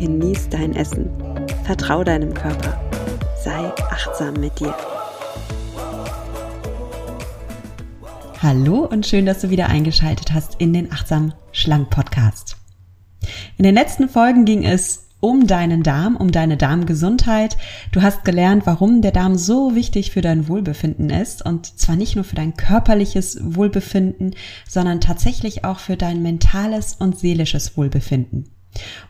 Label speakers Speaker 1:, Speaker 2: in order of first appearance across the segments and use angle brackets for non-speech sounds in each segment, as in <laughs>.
Speaker 1: genieß dein Essen, vertrau deinem Körper, sei achtsam mit dir. Hallo und schön, dass du wieder eingeschaltet hast in den Achtsam Schlank Podcast. In den letzten Folgen ging es um deinen Darm, um deine Darmgesundheit. Du hast gelernt, warum der Darm so wichtig für dein Wohlbefinden ist und zwar nicht nur für dein körperliches Wohlbefinden, sondern tatsächlich auch für dein mentales und seelisches Wohlbefinden.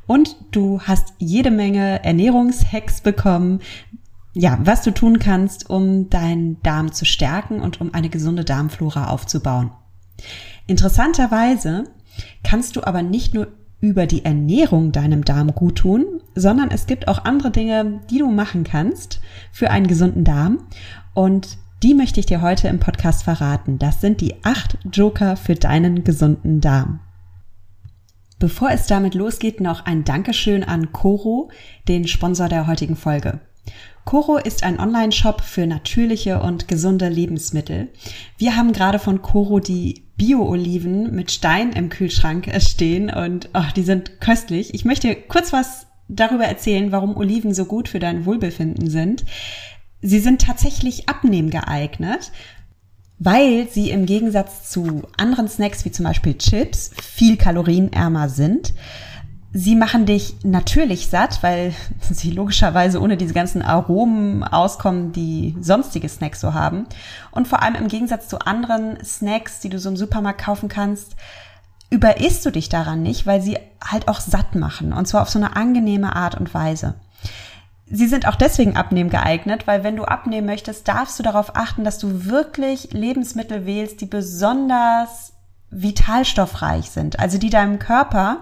Speaker 1: Und du hast jede Menge Ernährungshacks bekommen, ja, was du tun kannst, um deinen Darm zu stärken und um eine gesunde Darmflora aufzubauen. Interessanterweise kannst du aber nicht nur über die Ernährung deinem Darm gut tun, sondern es gibt auch andere Dinge, die du machen kannst für einen gesunden Darm. Und die möchte ich dir heute im Podcast verraten. Das sind die acht Joker für deinen gesunden Darm. Bevor es damit losgeht, noch ein Dankeschön an Coro, den Sponsor der heutigen Folge. Coro ist ein Online-Shop für natürliche und gesunde Lebensmittel. Wir haben gerade von Coro die Bio-Oliven mit Stein im Kühlschrank <laughs> stehen und oh, die sind köstlich. Ich möchte kurz was darüber erzählen, warum Oliven so gut für dein Wohlbefinden sind. Sie sind tatsächlich abnehmen geeignet, weil sie im Gegensatz zu anderen Snacks wie zum Beispiel Chips viel kalorienärmer sind. Sie machen dich natürlich satt, weil <laughs> sie logischerweise ohne diese ganzen Aromen auskommen, die sonstige Snacks so haben. Und vor allem im Gegensatz zu anderen Snacks, die du so im Supermarkt kaufen kannst, überisst du dich daran nicht, weil sie halt auch satt machen. Und zwar auf so eine angenehme Art und Weise. Sie sind auch deswegen abnehmen geeignet, weil wenn du abnehmen möchtest, darfst du darauf achten, dass du wirklich Lebensmittel wählst, die besonders vitalstoffreich sind. Also die deinem Körper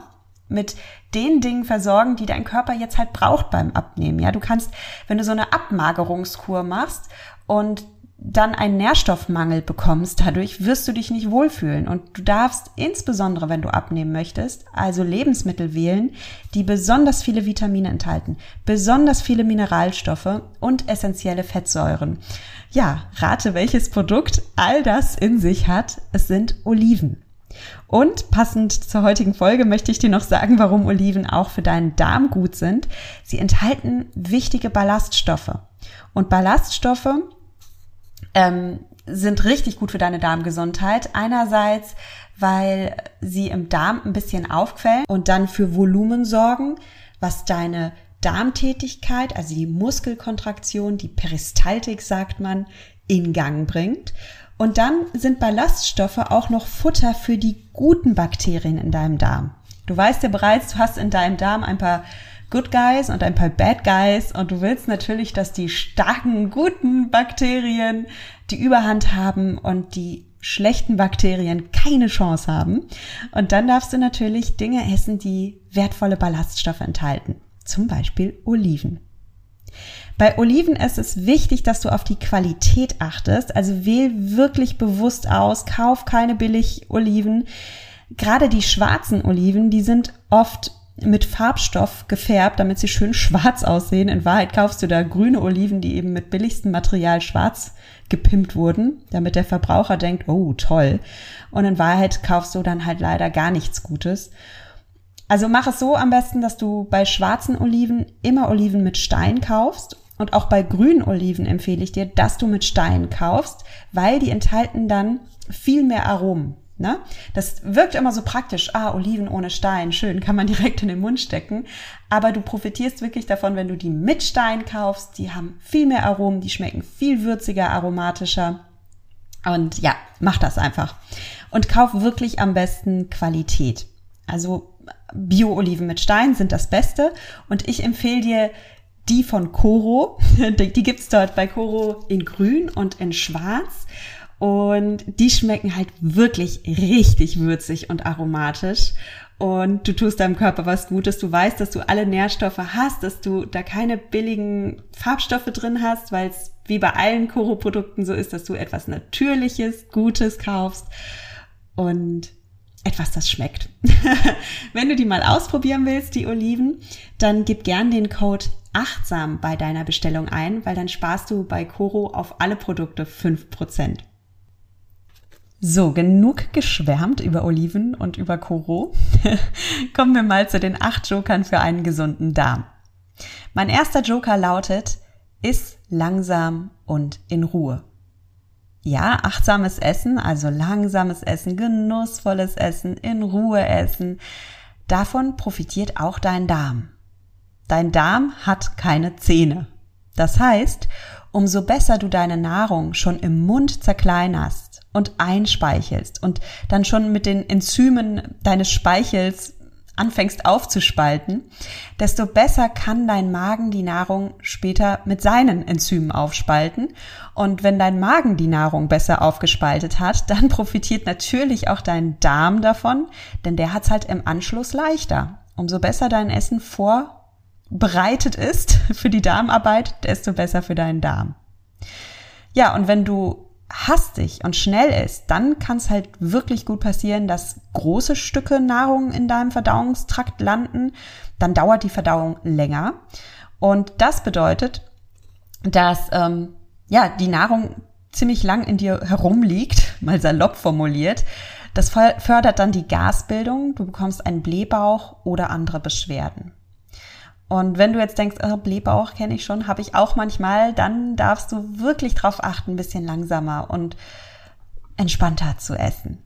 Speaker 1: mit den Dingen versorgen, die dein Körper jetzt halt braucht beim Abnehmen. Ja, du kannst, wenn du so eine Abmagerungskur machst und dann einen Nährstoffmangel bekommst, dadurch wirst du dich nicht wohlfühlen. Und du darfst insbesondere, wenn du abnehmen möchtest, also Lebensmittel wählen, die besonders viele Vitamine enthalten, besonders viele Mineralstoffe und essentielle Fettsäuren. Ja, rate, welches Produkt all das in sich hat. Es sind Oliven. Und passend zur heutigen Folge möchte ich dir noch sagen, warum Oliven auch für deinen Darm gut sind. Sie enthalten wichtige Ballaststoffe. Und Ballaststoffe ähm, sind richtig gut für deine Darmgesundheit. Einerseits, weil sie im Darm ein bisschen aufquellen und dann für Volumen sorgen, was deine Darmtätigkeit, also die Muskelkontraktion, die Peristaltik sagt man, in Gang bringt. Und dann sind Ballaststoffe auch noch Futter für die guten Bakterien in deinem Darm. Du weißt ja bereits, du hast in deinem Darm ein paar Good Guys und ein paar Bad Guys und du willst natürlich, dass die starken, guten Bakterien die Überhand haben und die schlechten Bakterien keine Chance haben. Und dann darfst du natürlich Dinge essen, die wertvolle Ballaststoffe enthalten. Zum Beispiel Oliven. Bei Oliven ist es wichtig, dass du auf die Qualität achtest. Also wähl wirklich bewusst aus, kauf keine billig Oliven. Gerade die schwarzen Oliven, die sind oft mit Farbstoff gefärbt, damit sie schön schwarz aussehen. In Wahrheit kaufst du da grüne Oliven, die eben mit billigstem Material schwarz gepimpt wurden, damit der Verbraucher denkt, oh toll. Und in Wahrheit kaufst du dann halt leider gar nichts Gutes. Also mach es so am besten, dass du bei schwarzen Oliven immer Oliven mit Stein kaufst und auch bei grünen Oliven empfehle ich dir, dass du mit Stein kaufst, weil die enthalten dann viel mehr Aromen. Ne? Das wirkt immer so praktisch. Ah, Oliven ohne Stein, schön, kann man <laughs> direkt in den Mund stecken. Aber du profitierst wirklich davon, wenn du die mit Stein kaufst. Die haben viel mehr Aromen, die schmecken viel würziger, aromatischer. Und ja, mach das einfach. Und kauf wirklich am besten Qualität. Also Bio-Oliven mit Stein sind das Beste. Und ich empfehle dir die von Coro. <laughs> Die gibt's dort bei Coro in grün und in schwarz. Und die schmecken halt wirklich richtig würzig und aromatisch. Und du tust deinem Körper was Gutes. Du weißt, dass du alle Nährstoffe hast, dass du da keine billigen Farbstoffe drin hast, weil es wie bei allen Koro-Produkten so ist, dass du etwas Natürliches, Gutes kaufst. Und etwas, das schmeckt. <laughs> Wenn du die mal ausprobieren willst, die Oliven, dann gib gern den Code achtsam bei deiner Bestellung ein, weil dann sparst du bei Coro auf alle Produkte 5%. So, genug geschwärmt über Oliven und über Coro. <laughs> Kommen wir mal zu den acht Jokern für einen gesunden Darm. Mein erster Joker lautet, iss langsam und in Ruhe. Ja, achtsames Essen, also langsames Essen, genussvolles Essen, in Ruhe essen. Davon profitiert auch dein Darm. Dein Darm hat keine Zähne. Das heißt, umso besser du deine Nahrung schon im Mund zerkleinerst und einspeichelst und dann schon mit den Enzymen deines Speichels anfängst aufzuspalten, desto besser kann dein Magen die Nahrung später mit seinen Enzymen aufspalten. Und wenn dein Magen die Nahrung besser aufgespaltet hat, dann <laughs> profitiert natürlich auch dein Darm davon, denn der hat es halt im Anschluss leichter. Umso besser dein Essen vorbereitet ist <laughs> für die Darmarbeit, desto besser für deinen Darm. Ja, und wenn du hastig und schnell ist, dann kann es halt wirklich gut passieren, dass große Stücke Nahrung in deinem Verdauungstrakt landen. Dann dauert die Verdauung länger. Und das bedeutet, dass ähm, ja die Nahrung ziemlich lang in dir herumliegt, <laughs> mal salopp formuliert. Das fördert dann die Gasbildung, du bekommst einen Blähbauch oder andere Beschwerden. Und wenn du jetzt denkst, oh, Blähbauch kenne ich schon, habe ich auch manchmal, dann darfst du wirklich darauf achten, ein bisschen langsamer und entspannter zu essen.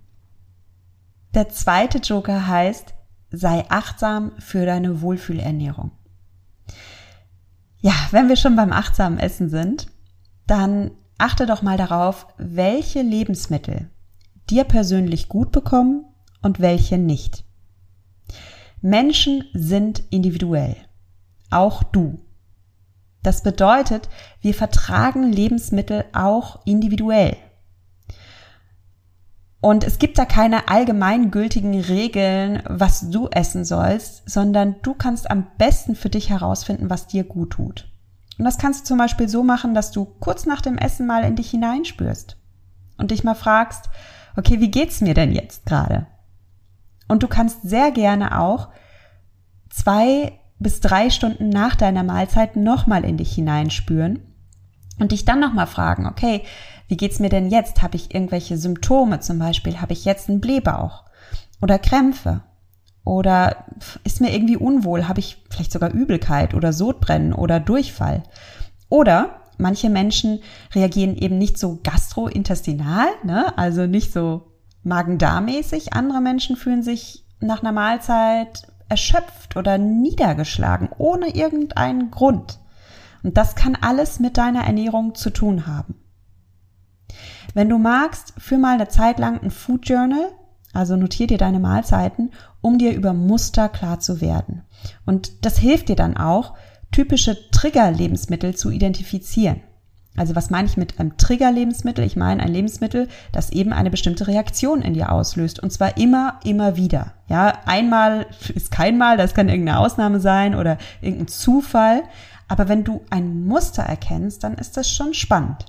Speaker 1: Der zweite Joker heißt, sei achtsam für deine Wohlfühlernährung. Ja, wenn wir schon beim achtsamen Essen sind, dann achte doch mal darauf, welche Lebensmittel dir persönlich gut bekommen und welche nicht. Menschen sind individuell auch du. Das bedeutet, wir vertragen Lebensmittel auch individuell. Und es gibt da keine allgemeingültigen Regeln, was du essen sollst, sondern du kannst am besten für dich herausfinden, was dir gut tut. Und das kannst du zum Beispiel so machen, dass du kurz nach dem Essen mal in dich hineinspürst und dich mal fragst, okay, wie geht's mir denn jetzt gerade? Und du kannst sehr gerne auch zwei bis drei Stunden nach deiner Mahlzeit nochmal in dich hineinspüren und dich dann nochmal fragen, okay, wie geht's mir denn jetzt? Habe ich irgendwelche Symptome? Zum Beispiel, habe ich jetzt einen Blähbauch oder Krämpfe? Oder ist mir irgendwie unwohl? Habe ich vielleicht sogar Übelkeit oder Sodbrennen oder Durchfall? Oder manche Menschen reagieren eben nicht so gastrointestinal, ne? also nicht so magen-darm-mäßig. Andere Menschen fühlen sich nach einer Mahlzeit erschöpft oder niedergeschlagen, ohne irgendeinen Grund. Und das kann alles mit deiner Ernährung zu tun haben. Wenn du magst, führ mal eine Zeit lang ein Food Journal, also notier dir deine Mahlzeiten, um dir über Muster klar zu werden. Und das hilft dir dann auch, typische Trigger-Lebensmittel zu identifizieren. Also was meine ich mit einem Trigger-Lebensmittel? Ich meine ein Lebensmittel, das eben eine bestimmte Reaktion in dir auslöst. Und zwar immer, immer wieder. Ja, einmal <laughs> ist kein Mal, das kann irgendeine Ausnahme sein oder irgendein Zufall. Aber wenn du ein Muster erkennst, dann ist das schon spannend.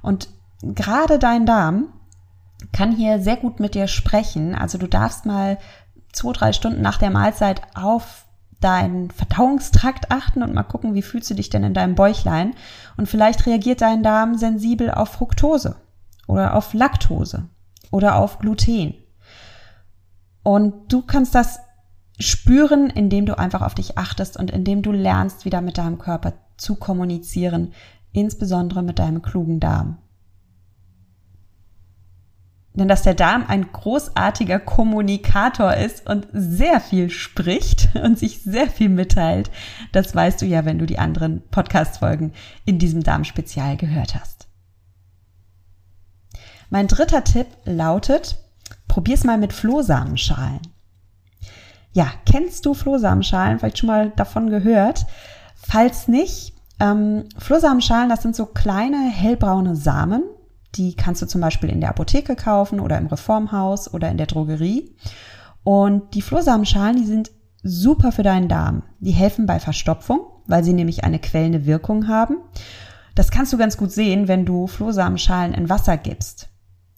Speaker 1: Und gerade dein Darm kann hier sehr gut mit dir sprechen. Also du darfst mal zwei, drei Stunden nach der Mahlzeit auf deinen Verdauungstrakt achten und mal gucken, wie fühlst du dich denn in deinem Bäuchlein. Und vielleicht reagiert dein Darm sensibel auf Fructose oder auf Laktose oder auf Gluten. Und du kannst das spüren, indem du einfach auf dich achtest und indem du lernst, wieder mit deinem Körper zu kommunizieren, insbesondere mit deinem klugen Darm. Denn dass der Darm ein großartiger Kommunikator ist und sehr viel spricht <laughs> und sich sehr viel mitteilt, das weißt du ja, wenn du die anderen Podcast-Folgen in diesem Darmspezial gehört hast. Mein dritter Tipp lautet, probier's mal mit Flohsamenschalen. Ja, kennst du Flohsamenschalen? Vielleicht schon mal davon gehört. Falls nicht, ähm, Flohsamenschalen, das sind so kleine hellbraune Samen, Die kannst du zum Beispiel in der Apotheke kaufen oder im Reformhaus oder in der Drogerie. Und die Flohsamenschalen, die sind super für deinen Darm. Die helfen bei Verstopfung, weil sie nämlich eine quellende Wirkung haben. Das kannst du ganz gut sehen, wenn du Flohsamenschalen in Wasser gibst.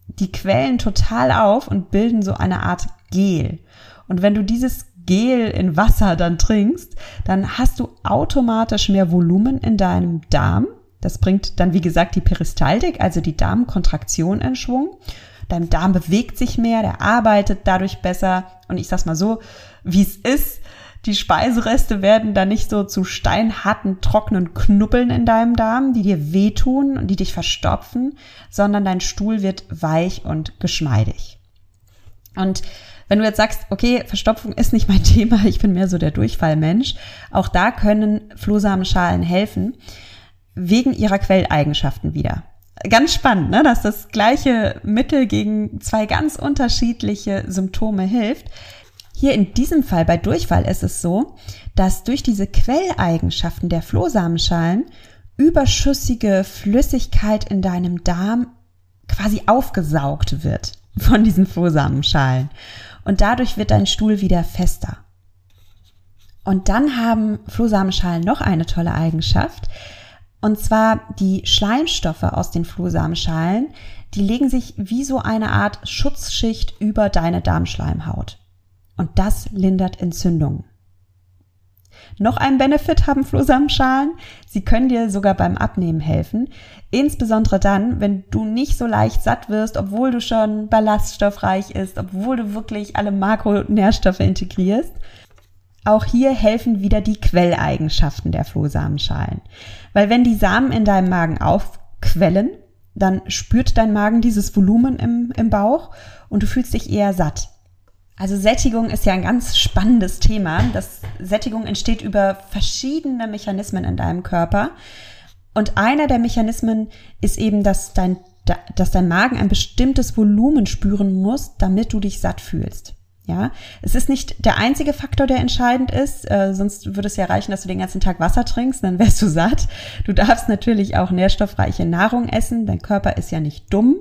Speaker 1: Die quellen total auf und bilden so eine Art Gel. Und wenn du dieses Gel in Wasser dann trinkst, dann hast du automatisch mehr Volumen in deinem Darm. Das bringt dann, wie gesagt, die Peristaltik, also die Darmkontraktion in Schwung. Dein Darm bewegt sich mehr, der arbeitet dadurch besser. Und ich sag's mal so, wie es ist. Die Speisereste werden dann nicht so zu steinharten, trockenen Knuppeln in deinem Darm, die dir wehtun und die dich verstopfen, sondern dein Stuhl wird weich und geschmeidig. Und wenn du jetzt sagst, okay, Verstopfung ist nicht mein <laughs> Thema, ich bin mehr so der Durchfallmensch, auch da können Flohsamenschalen helfen, wegen ihrer Quelleigenschaften wieder. Ganz spannend, ne? dass das gleiche Mittel gegen zwei ganz unterschiedliche Symptome hilft. Hier in diesem Fall bei Durchfall ist es so, dass durch diese Quelleigenschaften der Flohsamenschalen überschüssige Flüssigkeit in deinem Darm quasi aufgesaugt wird von diesen Flohsamenschalen und dadurch wird dein Stuhl wieder fester. Und dann haben Flohsamenschalen noch eine tolle Eigenschaft, und zwar die Schleimstoffe aus den Flohsamenschalen, die legen sich wie so eine Art Schutzschicht über deine Darmschleimhaut. Und das lindert Entzündungen. Noch ein Benefit haben Flohsamenschalen. Sie können dir sogar beim Abnehmen helfen. Insbesondere dann, wenn du nicht so leicht satt wirst, obwohl du schon ballaststoffreich ist, obwohl du wirklich alle Makronährstoffe integrierst. Auch hier helfen wieder die Quelleigenschaften der Flohsamenschalen. Weil wenn die Samen in deinem Magen aufquellen, dann spürt dein Magen dieses Volumen im, im Bauch und du fühlst dich eher satt. Also Sättigung ist ja ein ganz spannendes Thema. Das Sättigung entsteht über verschiedene Mechanismen in deinem Körper. Und einer der Mechanismen ist eben, dass dein, dass dein Magen ein bestimmtes Volumen spüren muss, damit du dich satt fühlst. Ja, es ist nicht der einzige Faktor, der entscheidend ist. Äh, sonst würde es ja reichen, dass du den ganzen Tag Wasser trinkst, dann wärst du satt. Du darfst natürlich auch nährstoffreiche Nahrung essen. Dein Körper ist ja nicht dumm.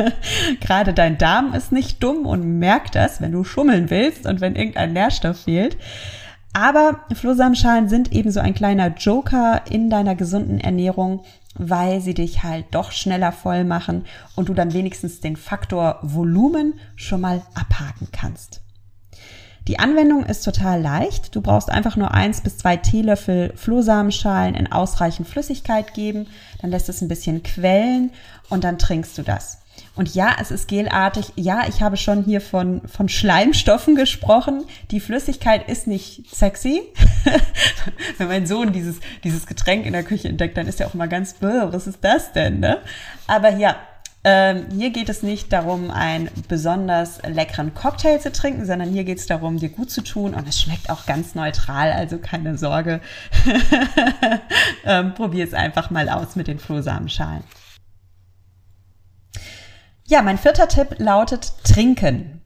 Speaker 1: <laughs> Gerade dein Darm ist nicht dumm und merkt das, wenn du schummeln willst und wenn irgendein Nährstoff fehlt. Aber Flohsamenschalen sind eben so ein kleiner Joker in deiner gesunden Ernährung, weil sie dich halt doch schneller voll machen und du dann wenigstens den Faktor Volumen schon mal abhaken kannst. Die Anwendung ist total leicht. Du brauchst einfach nur eins bis zwei Teelöffel Flohsamenschalen in ausreichend Flüssigkeit geben, dann lässt es ein bisschen quellen und dann trinkst du das. Und ja, es ist gelartig. Ja, ich habe schon hier von, von Schleimstoffen gesprochen. Die Flüssigkeit ist nicht sexy. <laughs> Wenn mein Sohn dieses, dieses Getränk in der Küche entdeckt, dann ist er auch mal ganz, was ist das denn, ne? Aber ja, ähm, hier geht es nicht darum, einen besonders leckeren Cocktail zu trinken, sondern hier geht es darum, dir gut zu tun und es schmeckt auch ganz neutral, also keine Sorge. <laughs> ähm, Probier es einfach mal aus mit den Flohsamenschalen. Ja, mein vierter Tipp lautet trinken.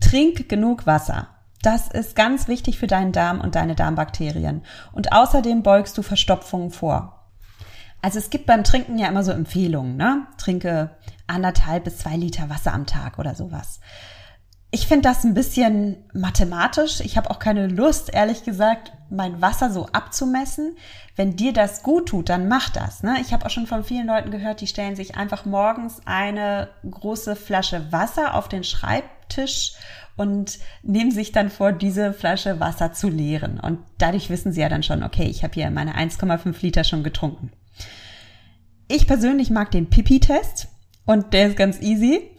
Speaker 1: Trink genug Wasser. Das ist ganz wichtig für deinen Darm und deine Darmbakterien. Und außerdem beugst du Verstopfungen vor. Also es gibt beim Trinken ja immer so Empfehlungen, ne? Trinke anderthalb bis zwei Liter Wasser am Tag oder sowas. Ich finde das ein bisschen mathematisch. Ich habe auch keine Lust, ehrlich gesagt, mein Wasser so abzumessen. Wenn dir das gut tut, dann mach das. Ne? Ich habe auch schon von vielen Leuten gehört, die stellen sich einfach morgens eine große Flasche Wasser auf den Schreibtisch und nehmen sich dann vor, diese Flasche Wasser zu leeren. Und dadurch wissen sie ja dann schon, okay, ich habe hier meine 1,5 Liter schon getrunken. Ich persönlich mag den Pipi-Test und der ist ganz easy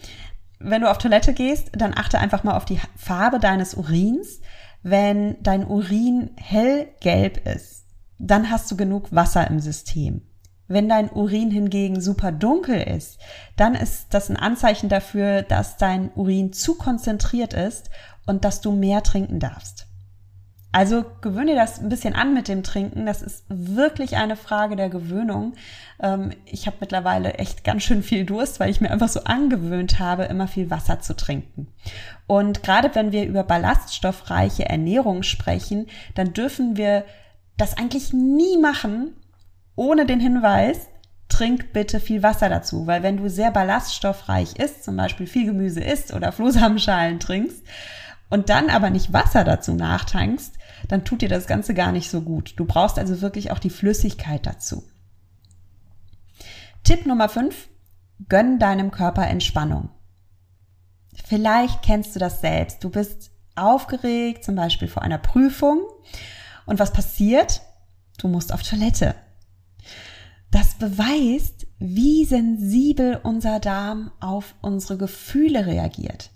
Speaker 1: wenn du auf Toilette gehst, dann achte einfach mal auf die Farbe deines Urins. Wenn dein Urin hellgelb ist, dann hast du genug Wasser im System. Wenn dein Urin hingegen super dunkel ist, dann ist das ein Anzeichen dafür, dass dein Urin zu konzentriert ist und dass du mehr trinken darfst. Also gewöhne dir das ein bisschen an mit dem Trinken. Das ist wirklich eine Frage der Gewöhnung. Ähm, ich habe mittlerweile echt ganz schön viel Durst, weil ich mir einfach so angewöhnt habe, immer viel Wasser zu trinken. Und gerade wenn wir über ballaststoffreiche Ernährung sprechen, dann dürfen wir das eigentlich nie machen, ohne den Hinweis, trink bitte viel Wasser dazu, weil wenn du sehr ballaststoffreich isst, zum Beispiel viel Gemüse isst oder <laughs> Flohsamenschalen trinkst und dann aber nicht Wasser dazu nachtankst, dann tut dir das Ganze gar nicht so gut. Du brauchst also wirklich auch die Flüssigkeit dazu. Tipp Nummer 5. Gönn deinem Körper Entspannung. Vielleicht kennst du das selbst. Du bist aufgeregt, zum Beispiel vor einer Prüfung. Und was passiert? Du musst auf Toilette. Das beweist, wie sensibel unser Darm auf unsere Gefühle reagiert.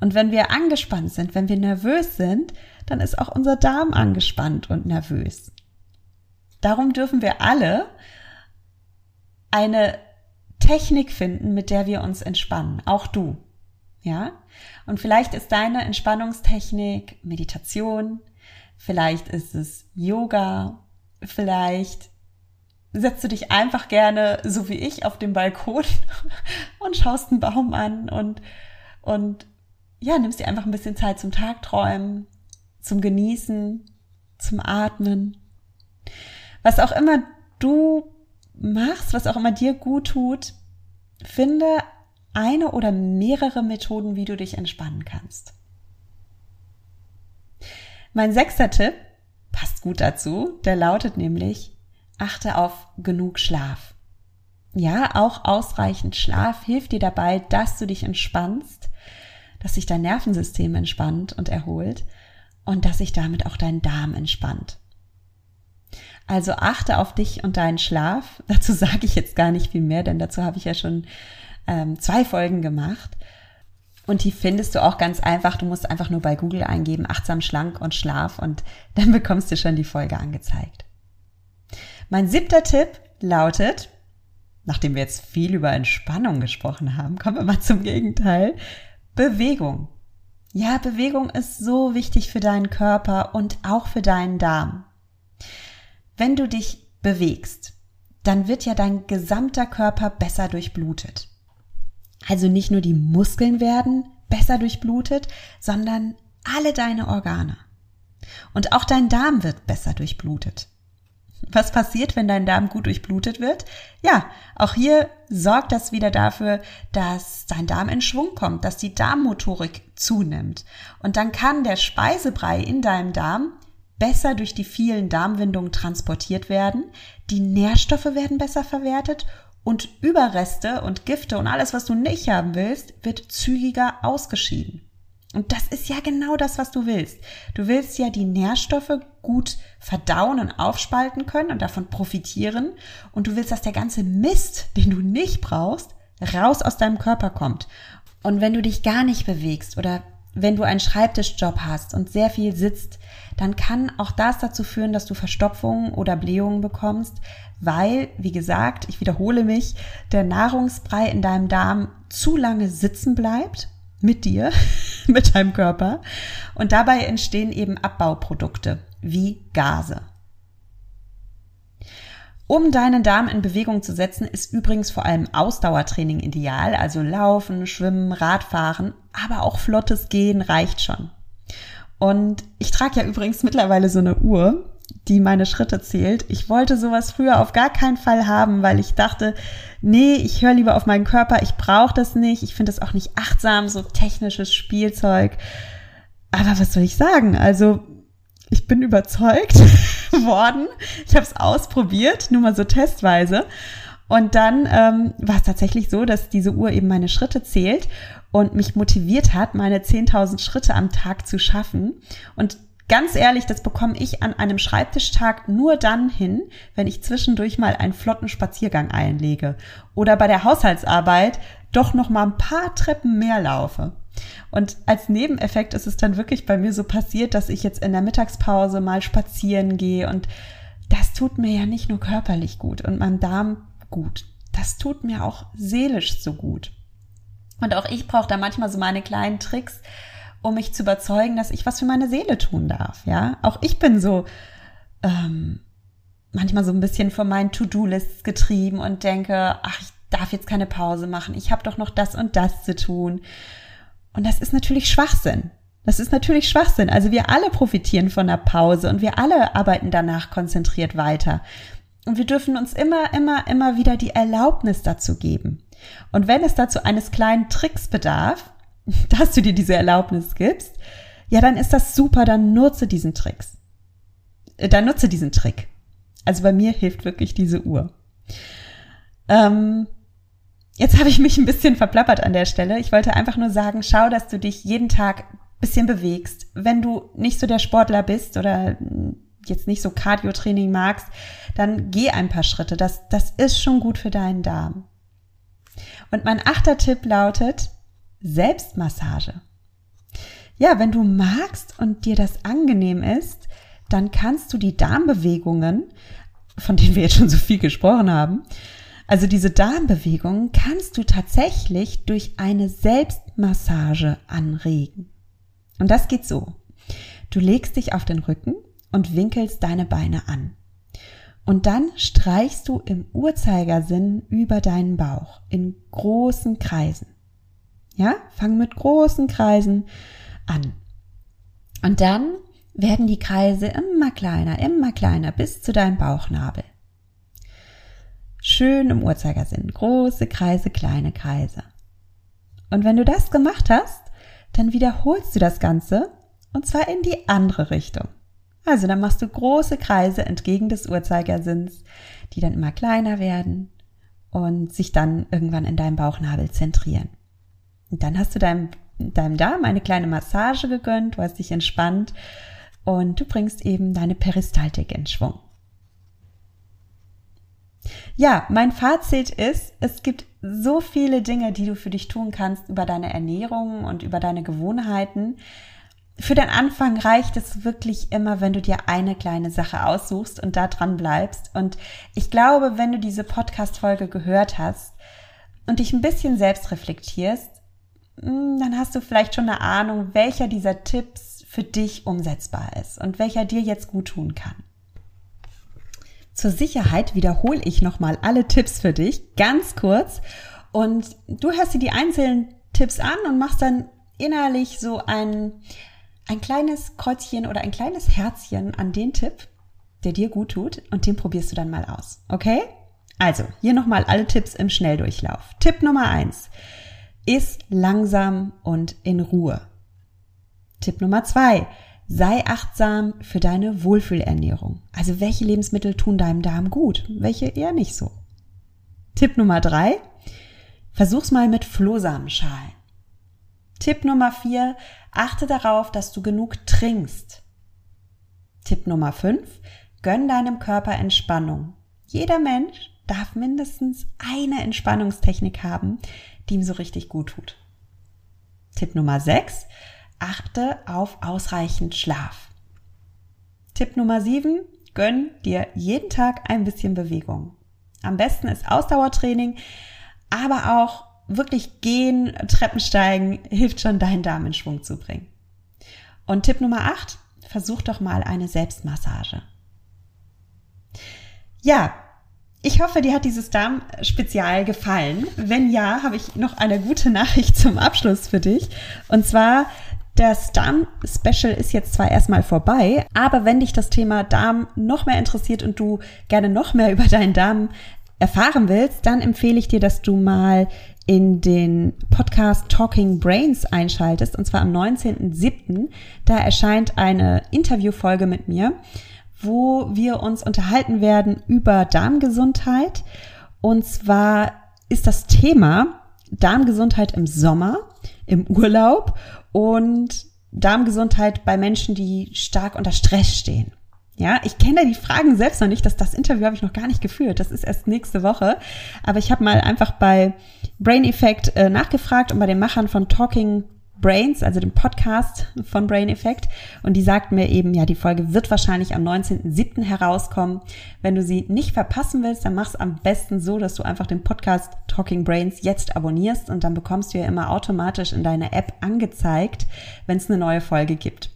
Speaker 1: Und wenn wir angespannt sind, wenn wir nervös sind, dann ist auch unser Darm angespannt und nervös. Darum dürfen wir alle eine Technik finden, mit der wir uns entspannen. Auch du. Ja? Und vielleicht ist deine Entspannungstechnik Meditation, vielleicht ist es Yoga, vielleicht setzt du dich einfach gerne, so wie ich, auf den Balkon <laughs> und schaust einen Baum an und, und ja, nimmst dir einfach ein bisschen Zeit zum Tagträumen, zum Genießen, zum Atmen. Was auch immer du machst, was auch immer dir gut tut, finde eine oder mehrere Methoden, wie du dich entspannen kannst. Mein sechster Tipp passt gut dazu, der lautet nämlich, achte auf genug Schlaf. Ja, auch ausreichend Schlaf hilft dir dabei, dass du dich entspannst, dass sich dein Nervensystem entspannt und erholt und dass sich damit auch dein Darm entspannt. Also achte auf dich und deinen Schlaf. <laughs> Dazu sage ich jetzt gar nicht viel mehr, denn dazu habe ich ja schon ähm, zwei Folgen gemacht. Und die findest du auch ganz einfach. Du musst einfach nur bei Google eingeben, achtsam, schlank und Schlaf und <laughs> dann bekommst du schon die Folge angezeigt. Mein siebter Tipp lautet, nachdem wir jetzt viel über Entspannung gesprochen haben, kommen wir mal zum Gegenteil. Bewegung. Ja, Bewegung ist so wichtig für deinen Körper und auch für deinen Darm. Wenn du dich bewegst, dann wird ja dein gesamter Körper besser durchblutet. Also nicht nur die Muskeln werden besser durchblutet, sondern alle deine Organe. Und auch dein Darm wird besser durchblutet. Was passiert, wenn dein Darm gut durchblutet wird? Ja, auch hier sorgt das wieder dafür, dass dein Darm in Schwung kommt, dass die Darmmotorik zunimmt. Und dann kann der Speisebrei in deinem Darm besser durch die vielen Darmwindungen transportiert werden, die Nährstoffe werden besser verwertet und Überreste und Gifte und alles, was du nicht haben willst, wird zügiger ausgeschieden. Und das ist ja genau das, was du willst. Du willst ja die Nährstoffe gut verdauen und aufspalten können und davon profitieren. Und du willst, dass der ganze Mist, den du nicht brauchst, raus aus deinem Körper kommt. Und wenn du dich gar nicht bewegst oder wenn du einen Schreibtischjob hast und sehr viel sitzt, dann kann auch das dazu führen, dass du Verstopfungen oder Blähungen bekommst, weil, wie gesagt, ich wiederhole mich, der Nahrungsbrei in deinem Darm zu lange sitzen bleibt mit dir, <laughs> mit deinem Körper und dabei entstehen eben Abbauprodukte wie Gase. Um deinen Darm in Bewegung zu setzen, ist übrigens vor allem Ausdauertraining ideal, also Laufen, Schwimmen, Radfahren, aber auch flottes Gehen reicht schon. Und ich trage ja übrigens mittlerweile so eine Uhr, die meine Schritte zählt. Ich wollte sowas früher auf gar keinen Fall haben, weil ich dachte, nee, ich höre lieber auf meinen Körper, ich brauche das nicht, ich finde das auch nicht achtsam, so technisches Spielzeug. Aber was soll ich sagen? Also ich bin überzeugt <laughs> worden. Ich habe es ausprobiert, nur mal so testweise. Und dann ähm, war es tatsächlich so, dass diese Uhr eben meine Schritte zählt und mich motiviert hat, meine 10.000 Schritte am Tag zu schaffen. Und ganz ehrlich, das bekomme ich an einem Schreibtischtag nur dann hin, wenn ich zwischendurch mal einen flotten Spaziergang einlege oder bei der Haushaltsarbeit doch noch mal ein paar Treppen mehr laufe. Und als Nebeneffekt ist es dann wirklich bei mir so passiert, dass ich jetzt in der Mittagspause mal spazieren gehe und das tut mir ja nicht nur körperlich gut und meinem Darm gut. Das tut mir auch seelisch so gut. Und auch ich brauche da manchmal so meine kleinen Tricks, um mich zu überzeugen, dass ich was für meine Seele tun darf. Ja, auch ich bin so ähm, manchmal so ein bisschen von meinen To-Do-Lists getrieben und denke, ach, ich darf jetzt keine Pause machen. Ich habe doch noch das und das zu tun. Und das ist natürlich Schwachsinn. Das ist natürlich Schwachsinn. Also wir alle profitieren von der Pause und wir alle arbeiten danach konzentriert weiter. Und wir dürfen uns immer, immer, immer wieder die Erlaubnis dazu geben. Und wenn es dazu eines kleinen Tricks bedarf, <laughs> dass du dir diese Erlaubnis gibst, ja, dann ist das super, dann nutze diesen Tricks. Äh, dann nutze diesen Trick. Also bei mir hilft wirklich diese Uhr. Ähm, jetzt habe ich mich ein bisschen verplappert an der Stelle. Ich wollte einfach nur sagen, schau, dass du dich jeden Tag bisschen bewegst. Wenn du nicht so der Sportler bist oder jetzt nicht so Cardio-Training magst, dann geh ein paar Schritte. Das, das ist schon gut für deinen Darm. Und mein achter Tipp lautet Selbstmassage. Ja, wenn du magst und dir das angenehm ist, dann kannst du die Darmbewegungen, von denen wir jetzt schon so viel gesprochen haben, also diese Darmbewegungen kannst du tatsächlich durch eine Selbstmassage anregen. Und das geht so. Du legst dich auf den Rücken und winkelst deine Beine an. Und dann streichst du im Uhrzeigersinn über deinen Bauch in großen Kreisen. Ja, fang mit großen Kreisen an. Und dann werden die Kreise immer kleiner, immer kleiner bis zu deinem Bauchnabel. Schön im Uhrzeigersinn. Große Kreise, kleine Kreise. Und wenn du das gemacht hast, dann wiederholst du das Ganze und zwar in die andere Richtung. Also dann machst du große Kreise entgegen des Uhrzeigersinns, die dann immer kleiner werden und sich dann irgendwann in deinem Bauchnabel zentrieren. Und dann hast du deinem, deinem Darm eine kleine Massage gegönnt, du hast dich entspannt und du bringst eben deine Peristaltik in Schwung. Ja, mein Fazit ist, es gibt so viele Dinge, die du für dich tun kannst über deine Ernährung und über deine Gewohnheiten, für den Anfang reicht es wirklich immer, wenn du dir eine kleine Sache aussuchst und da dran bleibst. Und ich glaube, wenn du diese Podcast-Folge gehört hast und dich ein bisschen selbst reflektierst, dann hast du vielleicht schon eine Ahnung, welcher dieser Tipps für dich umsetzbar ist und welcher dir jetzt gut tun kann. Zur Sicherheit wiederhole ich nochmal alle Tipps für dich, ganz kurz. Und du hörst dir die einzelnen Tipps an und machst dann innerlich so ein, ein kleines Kreuzchen oder ein kleines Herzchen an den Tipp, der dir gut tut und den probierst du dann mal aus. Okay? Also, hier nochmal alle Tipps im Schnelldurchlauf. Tipp Nummer eins: Iss langsam und in Ruhe. Tipp Nummer zwei: Sei achtsam für deine Wohlfühlernährung. Also welche Lebensmittel tun deinem Darm gut, welche eher nicht so. Tipp Nummer drei: Versuch's mal mit Flohsamenschalen. Tipp Nummer vier, achte darauf, dass du genug trinkst. Tipp Nummer fünf, gönn deinem Körper Entspannung. Jeder Mensch darf mindestens eine Entspannungstechnik haben, die ihm so richtig gut tut. Tipp Nummer sechs, achte auf ausreichend Schlaf. Tipp Nummer sieben, gönn dir jeden Tag ein bisschen Bewegung. Am besten ist Ausdauertraining, aber auch wirklich gehen, Treppen steigen, hilft schon, deinen Darm in Schwung zu bringen. Und Tipp Nummer 8, versuch doch mal eine Selbstmassage. Ja, ich hoffe, dir hat dieses Darm-Spezial gefallen. Wenn ja, habe ich noch eine gute Nachricht <laughs> zum Abschluss für dich. Und zwar, das Darm-Special ist jetzt zwar erstmal vorbei, aber wenn dich das Thema Darm noch mehr interessiert und du gerne noch mehr über deinen Darm erfahren willst, dann empfehle ich dir, dass du mal in den Podcast Talking Brains einschaltest, und zwar am 19.07. Da erscheint eine Interviewfolge mit mir, wo wir uns unterhalten werden über Darmgesundheit. Und zwar ist das Thema Darmgesundheit im Sommer, im Urlaub und Darmgesundheit bei Menschen, die stark unter Stress stehen. Ja, ich kenne die Fragen selbst noch nicht. Das, das Interview habe ich noch gar nicht geführt. Das ist erst nächste Woche. Aber ich habe mal einfach bei Brain Effect äh, nachgefragt und bei den Machern von Talking Brains, also dem Podcast von Brain Effect. Und die sagten mir eben, ja, die Folge wird wahrscheinlich am 19.07. herauskommen. Wenn du sie nicht verpassen willst, dann mach's am besten so, dass du einfach den Podcast Talking Brains jetzt abonnierst und dann bekommst du ja immer automatisch in deine App angezeigt, wenn es eine neue Folge gibt.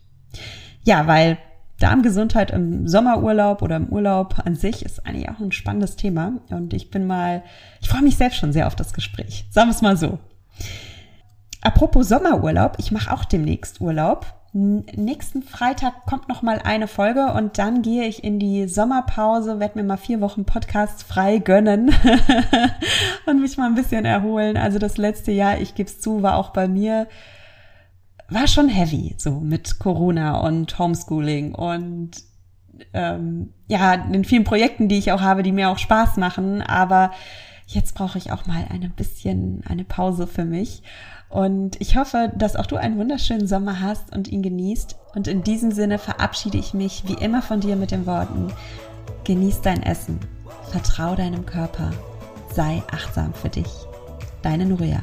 Speaker 1: Ja, weil Darmgesundheit im Sommerurlaub oder im Urlaub an sich ist eigentlich auch ein spannendes Thema. Und ich bin mal, ich freue mich selbst schon sehr auf das Gespräch. Sagen wir es mal so. Apropos Sommerurlaub, ich mache auch demnächst Urlaub, nächsten Freitag kommt noch mal eine Folge und dann gehe ich in die Sommerpause, werde mir mal vier Wochen Podcast frei gönnen <laughs> und mich mal ein bisschen erholen. Also das letzte Jahr, ich gebe es zu, war auch bei mir war schon heavy, so mit Corona und Homeschooling und ähm, ja, den vielen Projekten, die ich auch habe, die mir auch Spaß machen. Aber jetzt brauche ich auch mal ein bisschen eine Pause für mich. Und ich hoffe, dass auch du einen wunderschönen Sommer hast und ihn genießt. Und in diesem Sinne verabschiede ich mich wie immer von dir mit den Worten, genieß dein Essen, vertrau deinem Körper, sei achtsam für dich. Deine Nuria.